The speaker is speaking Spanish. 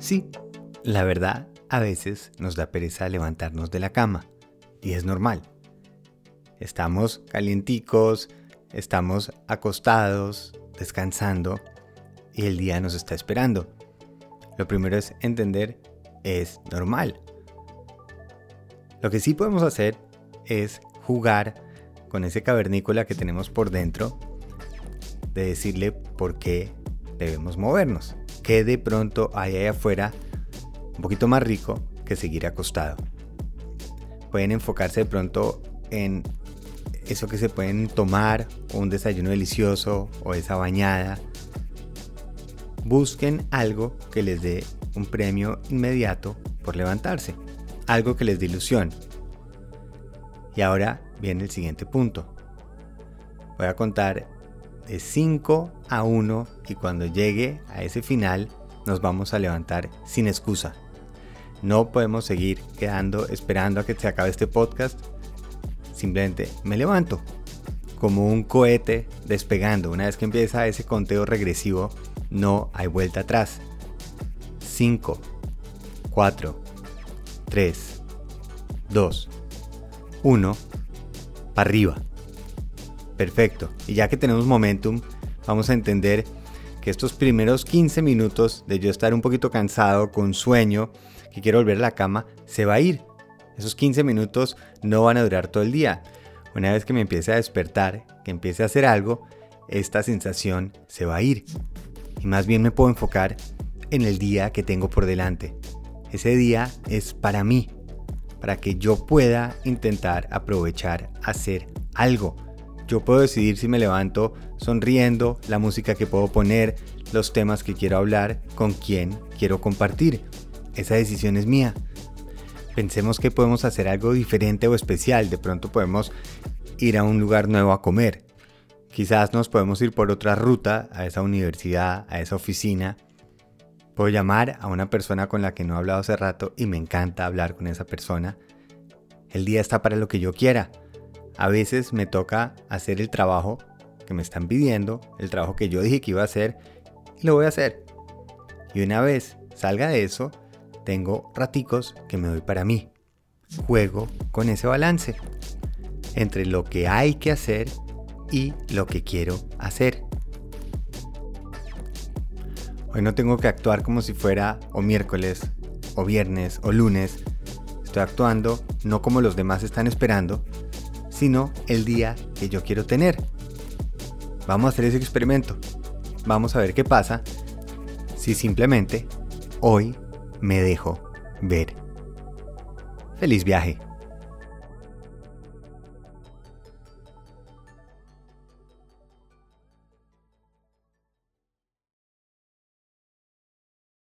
Sí, la verdad, a veces nos da pereza levantarnos de la cama y es normal. Estamos calienticos, estamos acostados, descansando y el día nos está esperando. Lo primero es entender, es normal. Lo que sí podemos hacer es jugar con ese cavernícola que tenemos por dentro, de decirle por qué debemos movernos, qué de pronto hay ahí afuera un poquito más rico que seguir acostado. Pueden enfocarse de pronto en eso que se pueden tomar, un desayuno delicioso, o esa bañada. Busquen algo que les dé un premio inmediato por levantarse, algo que les dé ilusión. Y ahora viene el siguiente punto. Voy a contar de 5 a 1 y cuando llegue a ese final nos vamos a levantar sin excusa. No podemos seguir quedando esperando a que se acabe este podcast. Simplemente me levanto como un cohete despegando. Una vez que empieza ese conteo regresivo, no hay vuelta atrás. 5, 4, 3, 2, 1, para arriba. Perfecto. Y ya que tenemos momentum, vamos a entender que estos primeros 15 minutos de yo estar un poquito cansado, con sueño, que quiero volver a la cama, se va a ir. Esos 15 minutos no van a durar todo el día. Una vez que me empiece a despertar, que empiece a hacer algo, esta sensación se va a ir. Y más bien me puedo enfocar en el día que tengo por delante. Ese día es para mí, para que yo pueda intentar aprovechar hacer algo. Yo puedo decidir si me levanto sonriendo, la música que puedo poner, los temas que quiero hablar, con quién quiero compartir. Esa decisión es mía. Pensemos que podemos hacer algo diferente o especial. De pronto podemos ir a un lugar nuevo a comer. Quizás nos podemos ir por otra ruta a esa universidad, a esa oficina. Puedo llamar a una persona con la que no he hablado hace rato y me encanta hablar con esa persona. El día está para lo que yo quiera. A veces me toca hacer el trabajo que me están pidiendo, el trabajo que yo dije que iba a hacer y lo voy a hacer. Y una vez salga de eso, tengo raticos que me doy para mí. Juego con ese balance entre lo que hay que hacer y lo que quiero hacer. Hoy no tengo que actuar como si fuera o miércoles, o viernes, o lunes. Estoy actuando no como los demás están esperando, sino el día que yo quiero tener. Vamos a hacer ese experimento. Vamos a ver qué pasa si simplemente hoy me dejo ver. Feliz viaje.